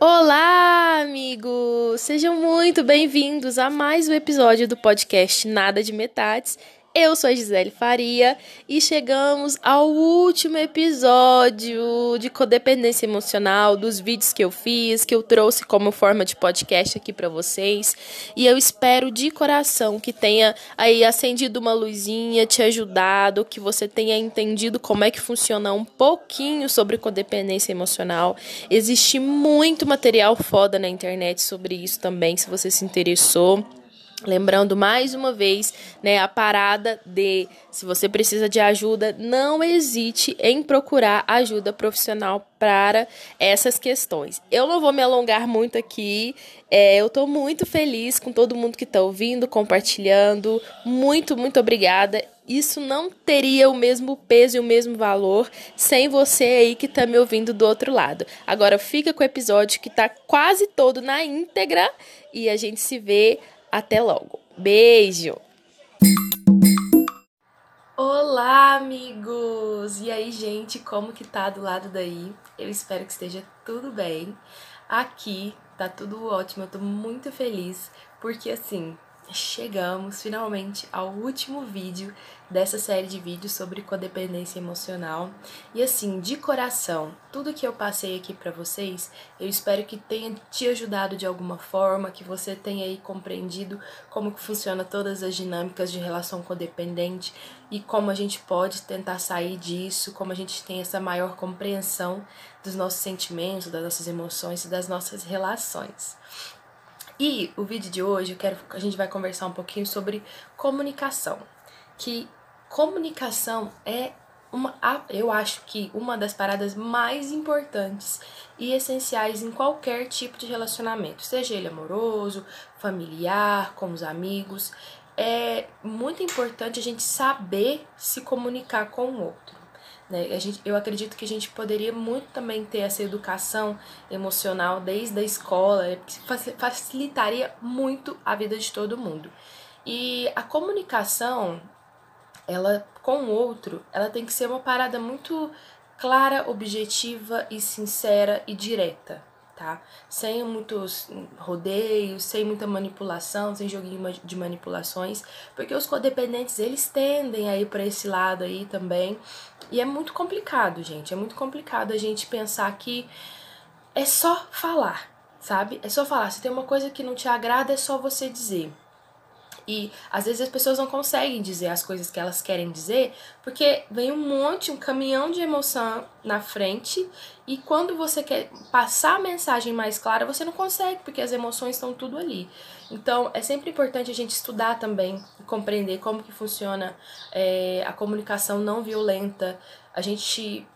Olá, amigos! Sejam muito bem-vindos a mais um episódio do podcast Nada de Metades. Eu sou a Gisele Faria e chegamos ao último episódio de codependência emocional dos vídeos que eu fiz, que eu trouxe como forma de podcast aqui para vocês. E eu espero de coração que tenha aí acendido uma luzinha, te ajudado, que você tenha entendido como é que funciona um pouquinho sobre codependência emocional. Existe muito material foda na internet sobre isso também, se você se interessou. Lembrando mais uma vez, né, a parada de se você precisa de ajuda, não hesite em procurar ajuda profissional para essas questões. Eu não vou me alongar muito aqui, é, eu estou muito feliz com todo mundo que está ouvindo, compartilhando. Muito, muito obrigada. Isso não teria o mesmo peso e o mesmo valor sem você aí que está me ouvindo do outro lado. Agora fica com o episódio que está quase todo na íntegra e a gente se vê até logo. Beijo! Olá, amigos! E aí, gente, como que tá do lado daí? Eu espero que esteja tudo bem. Aqui tá tudo ótimo, eu tô muito feliz, porque assim, chegamos finalmente ao último vídeo dessa série de vídeos sobre codependência emocional. E assim, de coração, tudo que eu passei aqui para vocês, eu espero que tenha te ajudado de alguma forma, que você tenha aí compreendido como que funciona todas as dinâmicas de relação codependente e como a gente pode tentar sair disso, como a gente tem essa maior compreensão dos nossos sentimentos, das nossas emoções e das nossas relações. E o vídeo de hoje, eu quero, a gente vai conversar um pouquinho sobre comunicação, que comunicação é uma, eu acho que uma das paradas mais importantes e essenciais em qualquer tipo de relacionamento, seja ele amoroso, familiar, com os amigos. É muito importante a gente saber se comunicar com o outro. Né? Gente, eu acredito que a gente poderia muito também ter essa educação emocional desde a escola, é, que facilitaria muito a vida de todo mundo. E a comunicação, ela com o outro, ela tem que ser uma parada muito clara, objetiva e sincera e direta tá? Sem muitos rodeios, sem muita manipulação, sem joguinho de manipulações, porque os codependentes eles tendem aí para esse lado aí também. E é muito complicado, gente. É muito complicado a gente pensar que é só falar, sabe? É só falar. Se tem uma coisa que não te agrada, é só você dizer. E às vezes as pessoas não conseguem dizer as coisas que elas querem dizer, porque vem um monte, um caminhão de emoção na frente, e quando você quer passar a mensagem mais clara, você não consegue, porque as emoções estão tudo ali. Então é sempre importante a gente estudar também, compreender como que funciona é, a comunicação não violenta, a gente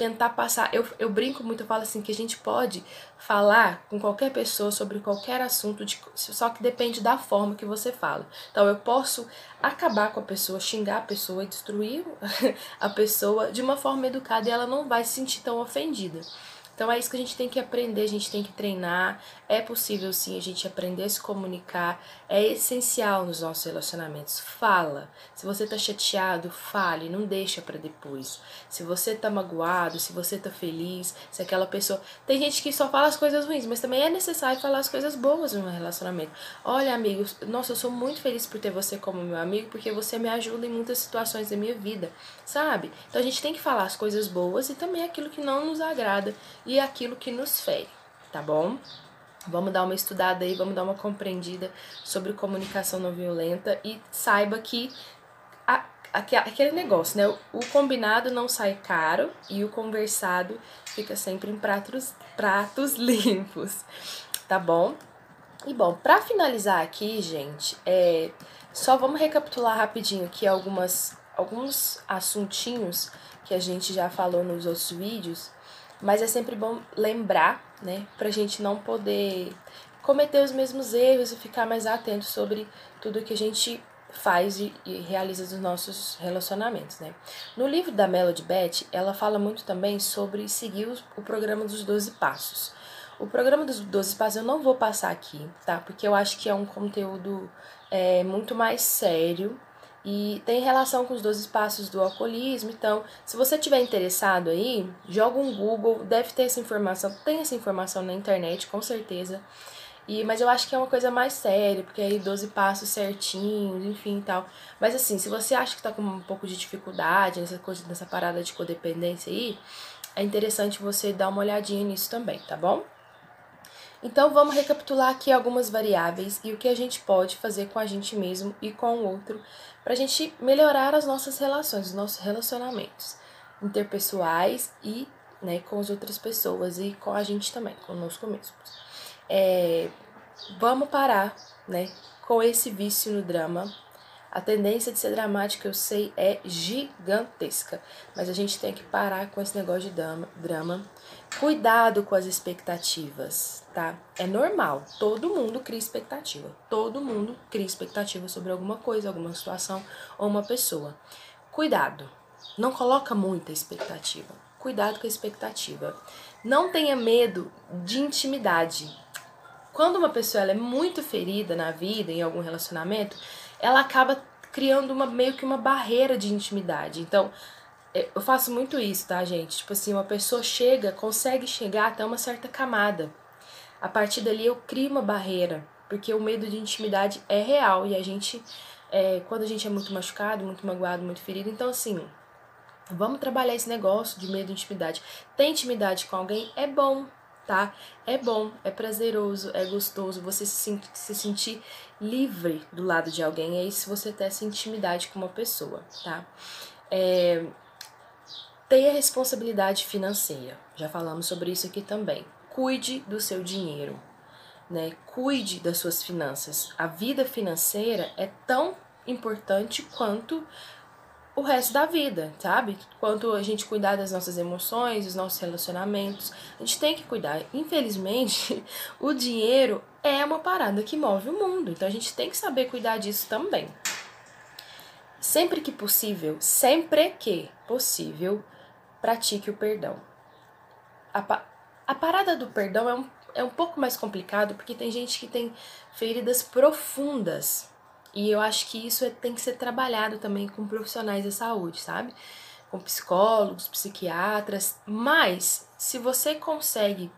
tentar passar. Eu, eu brinco muito, eu falo assim, que a gente pode falar com qualquer pessoa sobre qualquer assunto, de, só que depende da forma que você fala. Então eu posso acabar com a pessoa, xingar a pessoa, destruir a pessoa de uma forma educada e ela não vai se sentir tão ofendida. Então é isso que a gente tem que aprender, a gente tem que treinar. É possível sim a gente aprender a se comunicar. É essencial nos nossos relacionamentos. Fala. Se você tá chateado, fale, não deixa para depois. Se você tá magoado, se você tá feliz, se aquela pessoa. Tem gente que só fala as coisas ruins, mas também é necessário falar as coisas boas no relacionamento. Olha, amigo, nossa, eu sou muito feliz por ter você como meu amigo, porque você me ajuda em muitas situações da minha vida, sabe? Então a gente tem que falar as coisas boas e também aquilo que não nos agrada aquilo que nos fere, tá bom? Vamos dar uma estudada aí, vamos dar uma compreendida sobre comunicação não violenta e saiba que a, aquele negócio, né? O combinado não sai caro e o conversado fica sempre em pratos, pratos limpos, tá bom? E bom, para finalizar aqui, gente, é, só vamos recapitular rapidinho aqui algumas, alguns assuntinhos que a gente já falou nos outros vídeos mas é sempre bom lembrar, né, pra gente não poder cometer os mesmos erros e ficar mais atento sobre tudo que a gente faz e, e realiza dos nossos relacionamentos, né? No livro da Melody Beth, ela fala muito também sobre seguir o, o programa dos 12 passos. O programa dos 12 passos eu não vou passar aqui, tá? Porque eu acho que é um conteúdo é, muito mais sério e tem relação com os 12 passos do alcoolismo. Então, se você tiver interessado aí, joga um Google, deve ter essa informação, tem essa informação na internet, com certeza. E, mas eu acho que é uma coisa mais séria, porque aí 12 passos certinhos, enfim e tal. Mas assim, se você acha que tá com um pouco de dificuldade nessa coisa, nessa parada de codependência aí, é interessante você dar uma olhadinha nisso também, tá bom? Então vamos recapitular aqui algumas variáveis e o que a gente pode fazer com a gente mesmo e com o outro para a gente melhorar as nossas relações, os nossos relacionamentos interpessoais e né, com as outras pessoas e com a gente também, conosco mesmos. É, vamos parar né, com esse vício no drama. A tendência de ser dramática, eu sei, é gigantesca, mas a gente tem que parar com esse negócio de drama. Cuidado com as expectativas, tá? É normal, todo mundo cria expectativa. Todo mundo cria expectativa sobre alguma coisa, alguma situação ou uma pessoa. Cuidado, não coloca muita expectativa. Cuidado com a expectativa. Não tenha medo de intimidade. Quando uma pessoa é muito ferida na vida, em algum relacionamento, ela acaba criando uma meio que uma barreira de intimidade. Então, é, eu faço muito isso, tá, gente? Tipo assim, uma pessoa chega, consegue chegar até uma certa camada. A partir dali eu crio uma barreira, porque o medo de intimidade é real e a gente, é, quando a gente é muito machucado, muito magoado, muito ferido, então assim, vamos trabalhar esse negócio de medo de intimidade. Ter intimidade com alguém é bom, tá? É bom, é prazeroso, é gostoso você se, se sentir livre do lado de alguém. É isso você ter essa intimidade com uma pessoa, tá? É, Tenha responsabilidade financeira. Já falamos sobre isso aqui também. Cuide do seu dinheiro, né? Cuide das suas finanças. A vida financeira é tão importante quanto o resto da vida, sabe? Quanto a gente cuidar das nossas emoções, dos nossos relacionamentos, a gente tem que cuidar. Infelizmente, o dinheiro é uma parada que move o mundo, então a gente tem que saber cuidar disso também. Sempre que possível, sempre que possível, pratique o perdão. A, pa a parada do perdão é um, é um pouco mais complicado porque tem gente que tem feridas profundas. E eu acho que isso é, tem que ser trabalhado também com profissionais da saúde, sabe? Com psicólogos, psiquiatras. Mas, se você consegue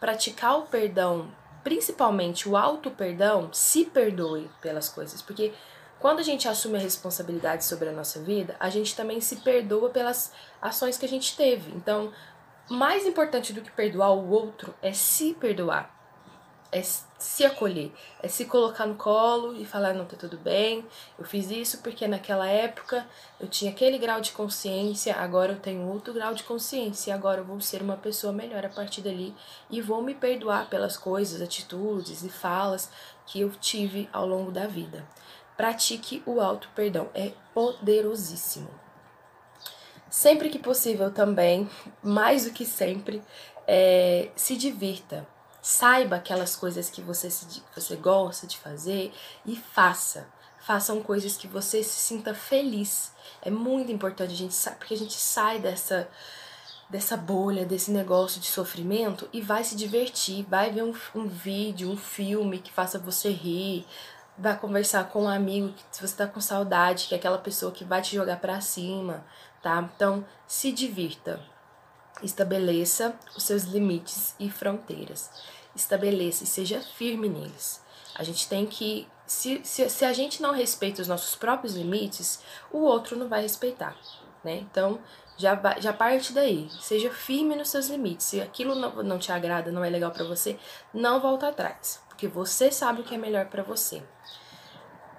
praticar o perdão, principalmente o auto-perdão, se perdoe pelas coisas. Porque quando a gente assume a responsabilidade sobre a nossa vida, a gente também se perdoa pelas ações que a gente teve. Então, mais importante do que perdoar o outro é se perdoar, é se acolher, é se colocar no colo e falar: não, tá tudo bem, eu fiz isso porque naquela época eu tinha aquele grau de consciência, agora eu tenho outro grau de consciência, agora eu vou ser uma pessoa melhor a partir dali e vou me perdoar pelas coisas, atitudes e falas que eu tive ao longo da vida. Pratique o auto perdão, é poderosíssimo. Sempre que possível também, mais do que sempre, é, se divirta. Saiba aquelas coisas que você, se, você gosta de fazer e faça. Façam coisas que você se sinta feliz. É muito importante a gente porque a gente sai dessa dessa bolha, desse negócio de sofrimento e vai se divertir, vai ver um, um vídeo, um filme que faça você rir, vai conversar com um amigo que se você tá com saudade, que é aquela pessoa que vai te jogar para cima, tá? Então, se divirta. Estabeleça os seus limites e fronteiras. Estabeleça e seja firme neles. A gente tem que. Se, se, se a gente não respeita os nossos próprios limites, o outro não vai respeitar, né? Então, já, já parte daí. Seja firme nos seus limites. Se aquilo não, não te agrada, não é legal para você, não volta atrás porque você sabe o que é melhor para você.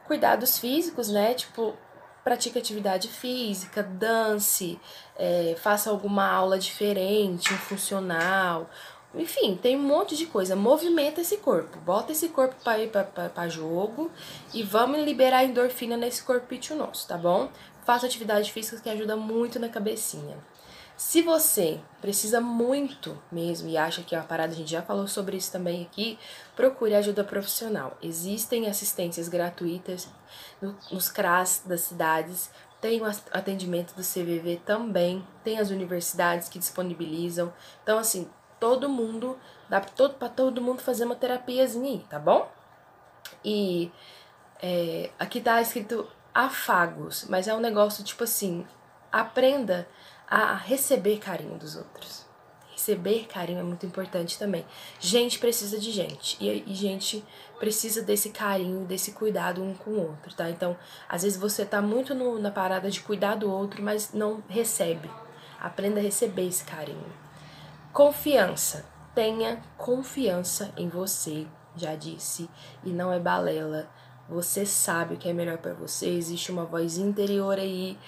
Cuidados físicos, né? Tipo, pratique atividade física, dance, é, faça alguma aula diferente, um funcional. Enfim, tem um monte de coisa. Movimenta esse corpo, bota esse corpo para ir para jogo e vamos liberar endorfina nesse corpinho nosso, tá bom? Faça atividade física que ajuda muito na cabecinha. Se você precisa muito mesmo e acha que é uma parada, a gente já falou sobre isso também aqui, procure ajuda profissional. Existem assistências gratuitas nos CRAS das cidades, tem o atendimento do CVV também, tem as universidades que disponibilizam. Então, assim, todo mundo, dá todo, todo mundo fazer uma terapiazinha tá bom? E é, aqui tá escrito afagos, mas é um negócio tipo assim, aprenda a receber carinho dos outros. Receber carinho é muito importante também. Gente precisa de gente e, e gente precisa desse carinho, desse cuidado um com o outro, tá? Então, às vezes você tá muito no, na parada de cuidar do outro, mas não recebe. Aprenda a receber esse carinho. Confiança. Tenha confiança em você, já disse, e não é balela. Você sabe o que é melhor para você, existe uma voz interior aí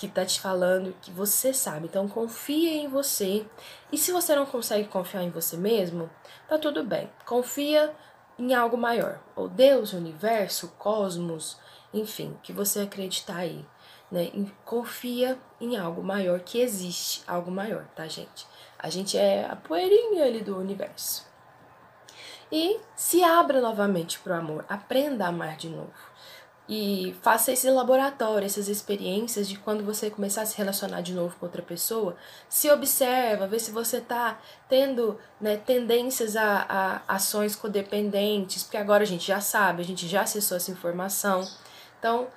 que tá te falando que você sabe. Então confia em você. E se você não consegue confiar em você mesmo, tá tudo bem. Confia em algo maior, ou Deus, o universo, o cosmos, enfim, que você acreditar aí, né? Confia em algo maior que existe, algo maior, tá, gente? A gente é a poeirinha ali do universo. E se abra novamente para o amor, aprenda a amar de novo. E faça esse laboratório, essas experiências de quando você começar a se relacionar de novo com outra pessoa, se observa, vê se você está tendo né, tendências a, a ações codependentes, porque agora a gente já sabe, a gente já acessou essa informação. Então,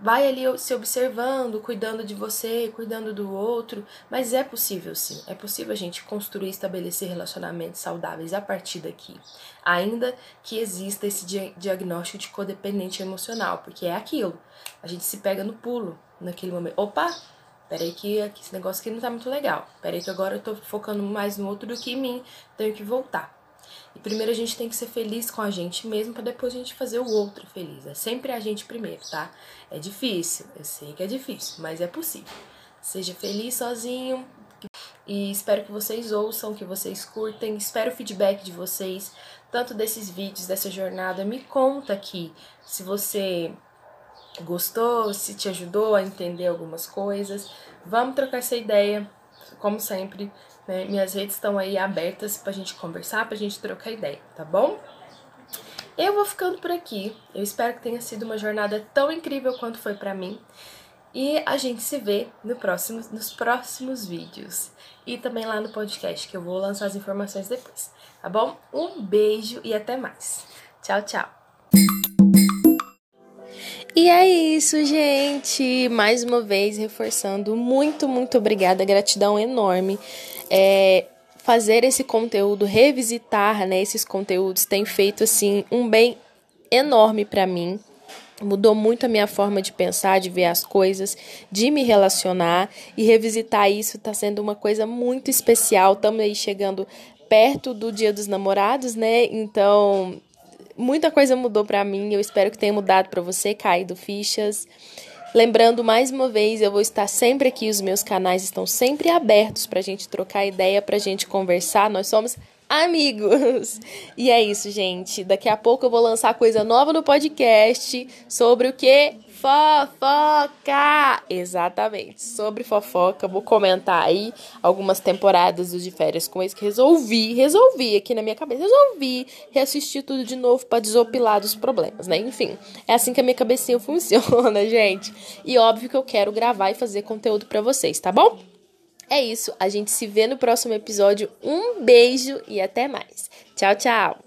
vai ali se observando, cuidando de você, cuidando do outro, mas é possível sim, é possível a gente construir e estabelecer relacionamentos saudáveis a partir daqui, ainda que exista esse diagnóstico de codependente emocional, porque é aquilo, a gente se pega no pulo naquele momento, opa, peraí que esse negócio aqui não tá muito legal, peraí que agora eu tô focando mais no outro do que em mim, tenho que voltar. E primeiro a gente tem que ser feliz com a gente mesmo para depois a gente fazer o outro feliz. É sempre a gente primeiro, tá? É difícil, eu sei que é difícil, mas é possível. Seja feliz sozinho. E espero que vocês ouçam, que vocês curtem. Espero o feedback de vocês, tanto desses vídeos, dessa jornada. Me conta aqui se você gostou, se te ajudou a entender algumas coisas. Vamos trocar essa ideia, como sempre. Né? Minhas redes estão aí abertas pra gente conversar, pra gente trocar ideia, tá bom? Eu vou ficando por aqui. Eu espero que tenha sido uma jornada tão incrível quanto foi para mim. E a gente se vê no próximo, nos próximos vídeos. E também lá no podcast, que eu vou lançar as informações depois. Tá bom? Um beijo e até mais. Tchau, tchau. E é isso, gente. Mais uma vez, reforçando, muito, muito obrigada. Gratidão enorme é, fazer esse conteúdo, revisitar né, esses conteúdos, tem feito assim um bem enorme para mim. Mudou muito a minha forma de pensar, de ver as coisas, de me relacionar e revisitar isso está sendo uma coisa muito especial. Estamos aí chegando perto do Dia dos Namorados, né? Então, muita coisa mudou para mim. Eu espero que tenha mudado para você, caído fichas. Lembrando mais uma vez, eu vou estar sempre aqui, os meus canais estão sempre abertos para a gente trocar ideia, para a gente conversar. Nós somos amigos. E é isso, gente. Daqui a pouco eu vou lançar coisa nova no podcast sobre o que Fofoca! Exatamente, sobre fofoca. Vou comentar aí algumas temporadas dos de férias com eles que resolvi, resolvi aqui na minha cabeça, resolvi reassistir tudo de novo para desopilar dos problemas, né? Enfim, é assim que a minha cabecinha funciona, gente. E óbvio que eu quero gravar e fazer conteúdo para vocês, tá bom? É isso, a gente se vê no próximo episódio. Um beijo e até mais. Tchau, tchau!